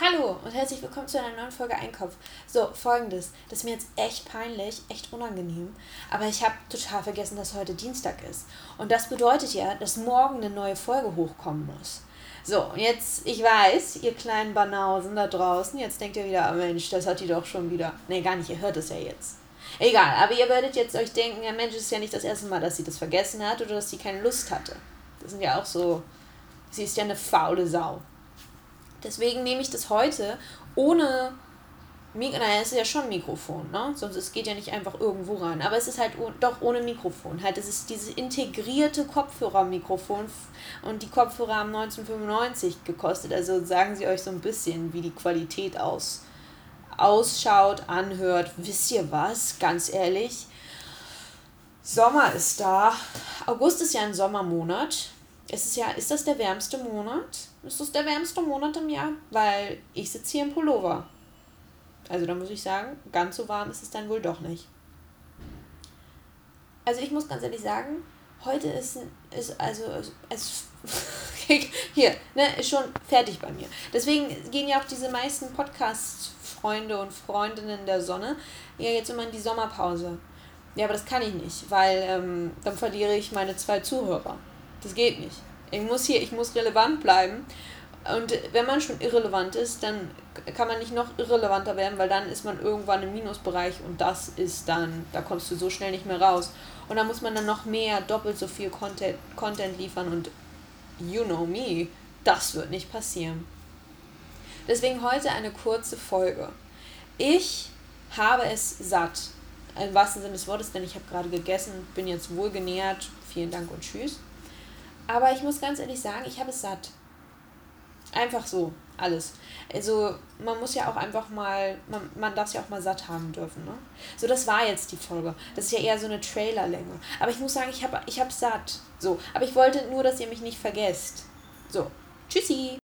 Hallo und herzlich willkommen zu einer neuen Folge Einkopf. So, folgendes. Das ist mir jetzt echt peinlich, echt unangenehm. Aber ich habe total vergessen, dass heute Dienstag ist. Und das bedeutet ja, dass morgen eine neue Folge hochkommen muss. So, jetzt, ich weiß, ihr kleinen Banausen da draußen, jetzt denkt ihr wieder, oh Mensch, das hat die doch schon wieder. Nee, gar nicht, ihr hört es ja jetzt. Egal, aber ihr werdet jetzt euch denken, ja Mensch, ist ja nicht das erste Mal, dass sie das vergessen hat oder dass sie keine Lust hatte. Das sind ja auch so, sie ist ja eine faule Sau. Deswegen nehme ich das heute ohne Mikro. Naja, es ist ja schon Mikrofon, ne? Sonst es geht ja nicht einfach irgendwo rein. Aber es ist halt doch ohne Mikrofon. Halt, es ist dieses integrierte Kopfhörermikrofon und die Kopfhörer haben 1995 gekostet. Also sagen sie euch so ein bisschen, wie die Qualität aus, ausschaut, anhört. Wisst ihr was? Ganz ehrlich. Sommer ist da. August ist ja ein Sommermonat. Es ist ja, ist das der wärmste Monat? Ist das der wärmste Monat im Jahr? Weil ich sitze hier im Pullover. Also da muss ich sagen, ganz so warm ist es dann wohl doch nicht. Also ich muss ganz ehrlich sagen, heute ist, ist also es hier, ne, ist schon fertig bei mir. Deswegen gehen ja auch diese meisten Podcast-Freunde und Freundinnen der Sonne ja jetzt immer in die Sommerpause. Ja, aber das kann ich nicht, weil ähm, dann verliere ich meine zwei Zuhörer. Das geht nicht. Ich muss hier, ich muss relevant bleiben. Und wenn man schon irrelevant ist, dann kann man nicht noch irrelevanter werden, weil dann ist man irgendwann im Minusbereich und das ist dann, da kommst du so schnell nicht mehr raus. Und dann muss man dann noch mehr, doppelt so viel Content, Content liefern und you know me, das wird nicht passieren. Deswegen heute eine kurze Folge. Ich habe es satt, im wahrsten Sinne des Wortes, denn ich habe gerade gegessen, bin jetzt wohl genährt. Vielen Dank und tschüss. Aber ich muss ganz ehrlich sagen, ich habe es satt. Einfach so, alles. Also man muss ja auch einfach mal, man, man darf es ja auch mal satt haben dürfen. Ne? So, das war jetzt die Folge. Das ist ja eher so eine Trailerlänge. Aber ich muss sagen, ich habe ich satt. So, aber ich wollte nur, dass ihr mich nicht vergesst. So, tschüssi.